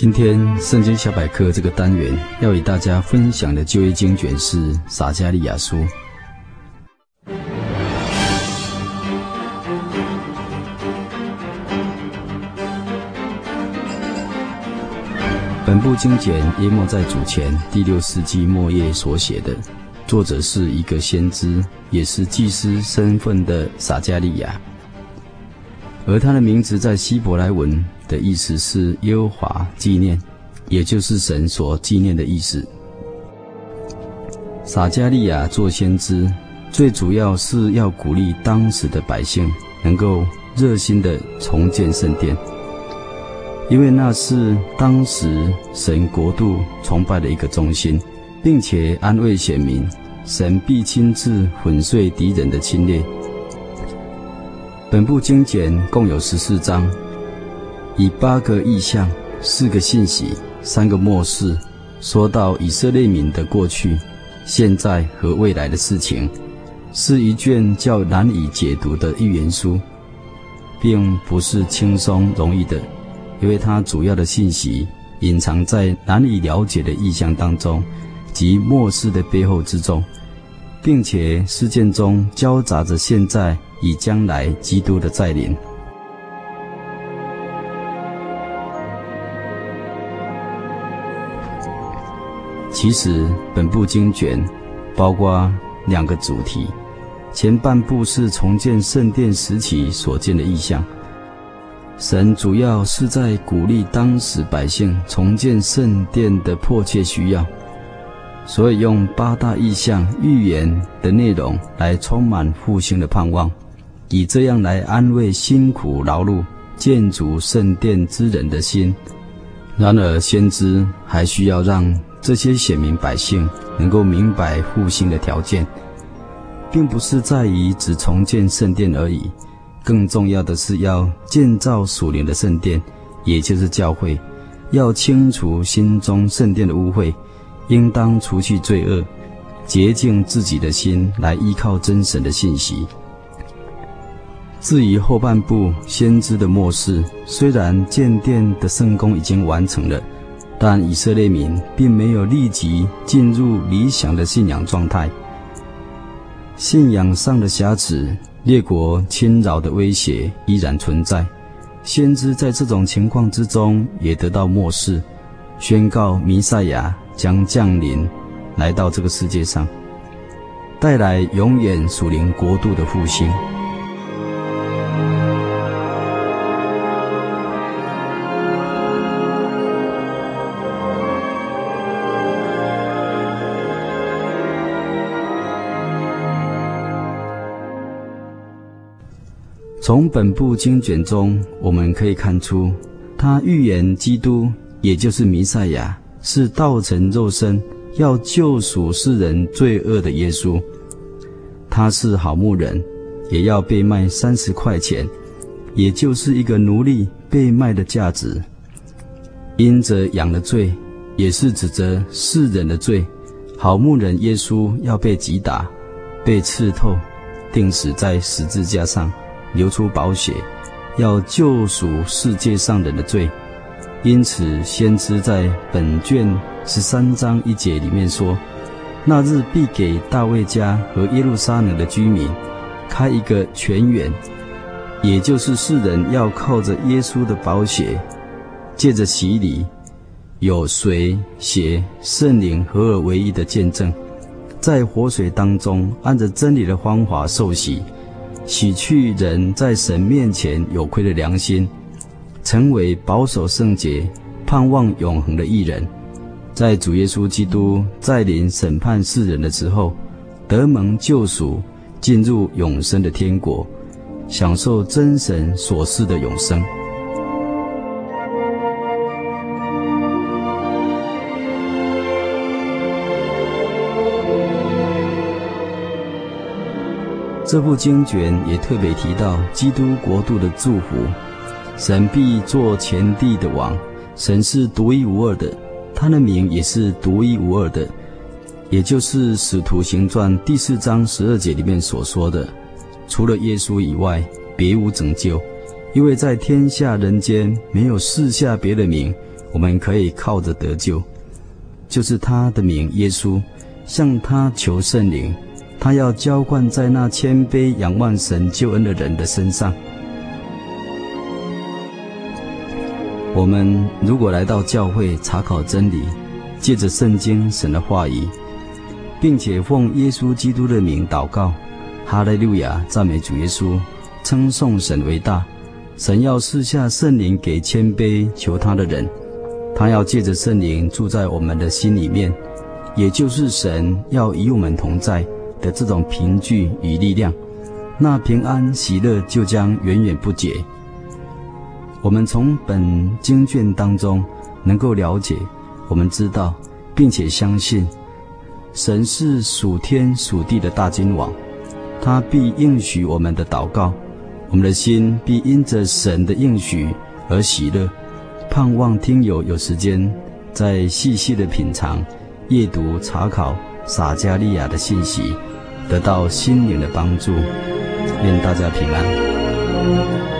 今天圣经小百科这个单元要与大家分享的旧约经卷是撒迦利亚书。本部经卷淹没在主前第六世纪末叶所写的，作者是一个先知，也是祭司身份的撒迦利亚，而他的名字在希伯来文的意思是耶和华纪念，也就是神所纪念的意思。撒迦利亚做先知，最主要是要鼓励当时的百姓能够热心的重建圣殿，因为那是当时神国度崇拜的一个中心，并且安慰选民，神必亲自粉碎敌人的侵略。本部经简共有十四章。以八个意象、四个信息、三个末世，说到以色列民的过去、现在和未来的事情，是一卷较难以解读的预言书，并不是轻松容易的，因为它主要的信息隐藏在难以了解的意象当中及末世的背后之中，并且事件中交杂着现在与将来基督的再临。其实，本部经卷包括两个主题，前半部是重建圣殿时期所见的异象。神主要是在鼓励当时百姓重建圣殿的迫切需要，所以用八大异象预言的内容来充满复兴的盼望，以这样来安慰辛苦劳碌建筑圣殿之人的心。然而，先知还需要让这些显民百姓能够明白复兴的条件，并不是在于只重建圣殿而已，更重要的是要建造属灵的圣殿，也就是教会，要清除心中圣殿的污秽，应当除去罪恶，洁净自己的心，来依靠真神的信息。至于后半部先知的末世，虽然建殿的圣工已经完成了。但以色列民并没有立即进入理想的信仰状态，信仰上的瑕疵、列国侵扰的威胁依然存在。先知在这种情况之中也得到默示，宣告弥赛亚将降临，来到这个世界上，带来永远属灵国度的复兴。从本部经卷中，我们可以看出，他预言基督，也就是弥赛亚，是道成肉身，要救赎世人罪恶的耶稣。他是好牧人，也要被卖三十块钱，也就是一个奴隶被卖的价值。因着羊的罪，也是指责世人的罪，好牧人耶稣要被击打，被刺透，钉死在十字架上。流出宝血，要救赎世界上人的罪。因此，先知在本卷十三章一节里面说：“那日必给大卫家和耶路撒冷的居民开一个泉源，也就是世人要靠着耶稣的宝血，借着洗礼，有水、血、圣灵合而为一的见证，在活水当中按着真理的方法受洗。”洗去人在神面前有亏的良心，成为保守圣洁、盼望永恒的义人，在主耶稣基督再临审判世人的时候，得蒙救赎，进入永生的天国，享受真神所赐的永生。这部经卷也特别提到基督国度的祝福，神必做全地的王，神是独一无二的。他的名也是独一无二的，也就是《使徒行传》第四章十二节里面所说的：“除了耶稣以外，别无拯救，因为在天下人间没有四下别的名，我们可以靠着得救，就是他的名耶稣。向他求圣灵，他要浇灌在那谦卑仰望神救恩的人的身上。”我们如果来到教会查考真理，借着圣经神的话语，并且奉耶稣基督的名祷告，哈利路亚，赞美主耶稣，称颂神为大。神要赐下圣灵给谦卑求他的人，他要借着圣灵住在我们的心里面，也就是神要与我们同在的这种凭据与力量，那平安喜乐就将源源不绝。我们从本经卷当中能够了解，我们知道，并且相信，神是属天属地的大君王，他必应许我们的祷告，我们的心必因着神的应许而喜乐。盼望听友有时间再细细的品尝、阅读、查考撒迦利亚的信息，得到心灵的帮助。愿大家平安。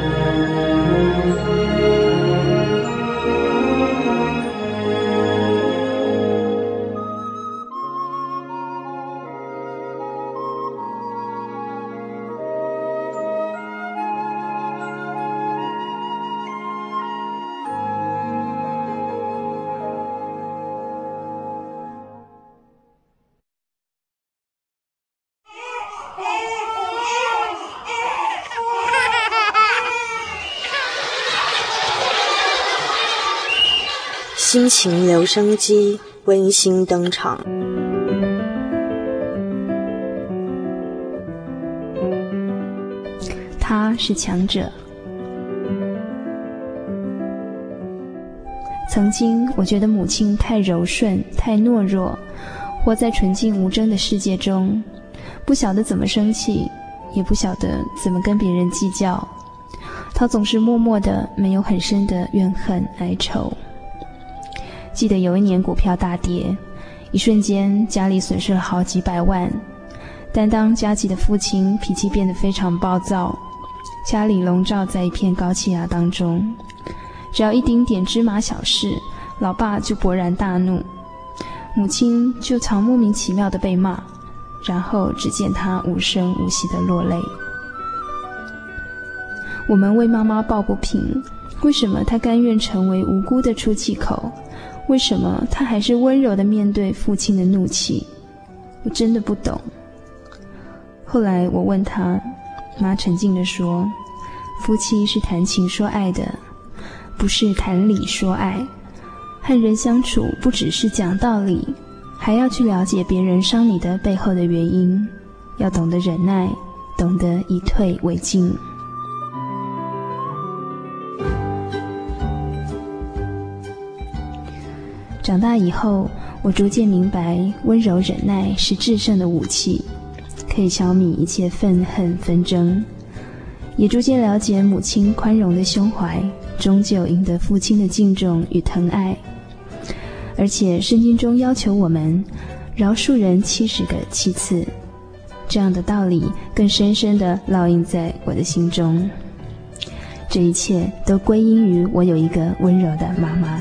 心情留声机温馨登场。他是强者。曾经，我觉得母亲太柔顺、太懦弱，活在纯净无争的世界中，不晓得怎么生气，也不晓得怎么跟别人计较。她总是默默的，没有很深的怨恨哀愁。记得有一年股票大跌，一瞬间家里损失了好几百万。但当家计的父亲脾气变得非常暴躁，家里笼罩在一片高气压当中。只要一丁点芝麻小事，老爸就勃然大怒，母亲就常莫名其妙的被骂，然后只见他无声无息的落泪。我们为妈妈抱不平，为什么她甘愿成为无辜的出气口？为什么他还是温柔地面对父亲的怒气？我真的不懂。后来我问他，妈沉静地说：“夫妻是谈情说爱的，不是谈理说爱。和人相处不只是讲道理，还要去了解别人伤你的背后的原因，要懂得忍耐，懂得以退为进。”长大以后，我逐渐明白，温柔忍耐是制胜的武器，可以消弭一切愤恨纷争。也逐渐了解，母亲宽容的胸怀，终究赢得父亲的敬重与疼爱。而且，圣经中要求我们饶恕人七十个七次，这样的道理更深深地烙印在我的心中。这一切都归因于我有一个温柔的妈妈。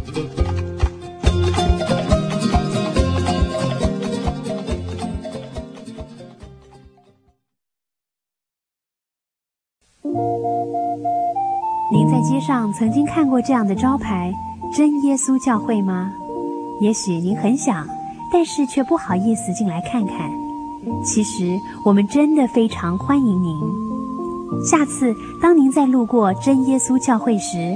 您在街上曾经看过这样的招牌“真耶稣教会”吗？也许您很想，但是却不好意思进来看看。其实我们真的非常欢迎您。下次当您再路过真耶稣教会时，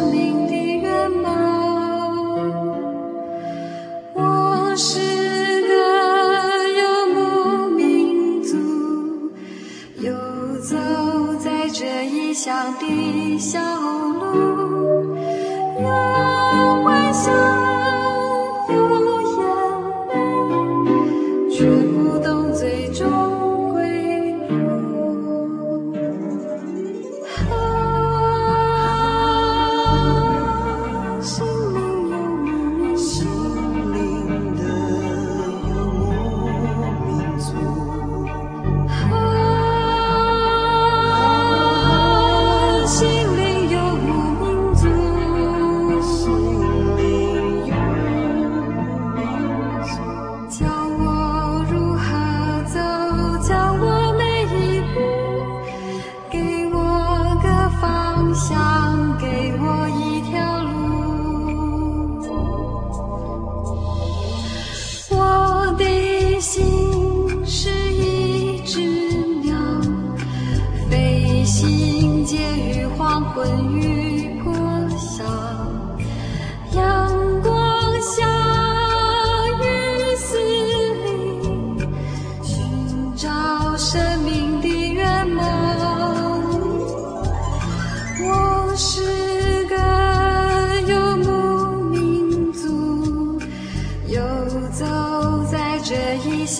这异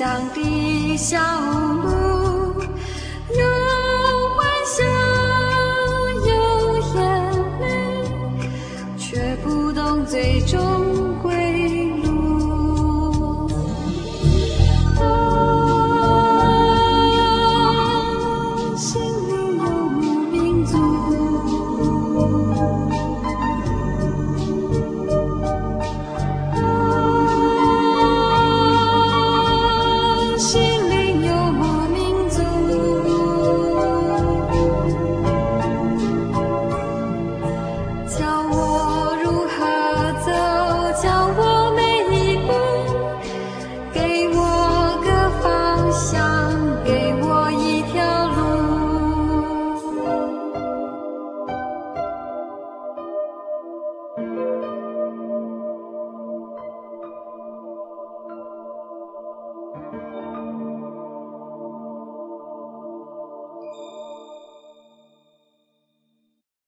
乡的小屋。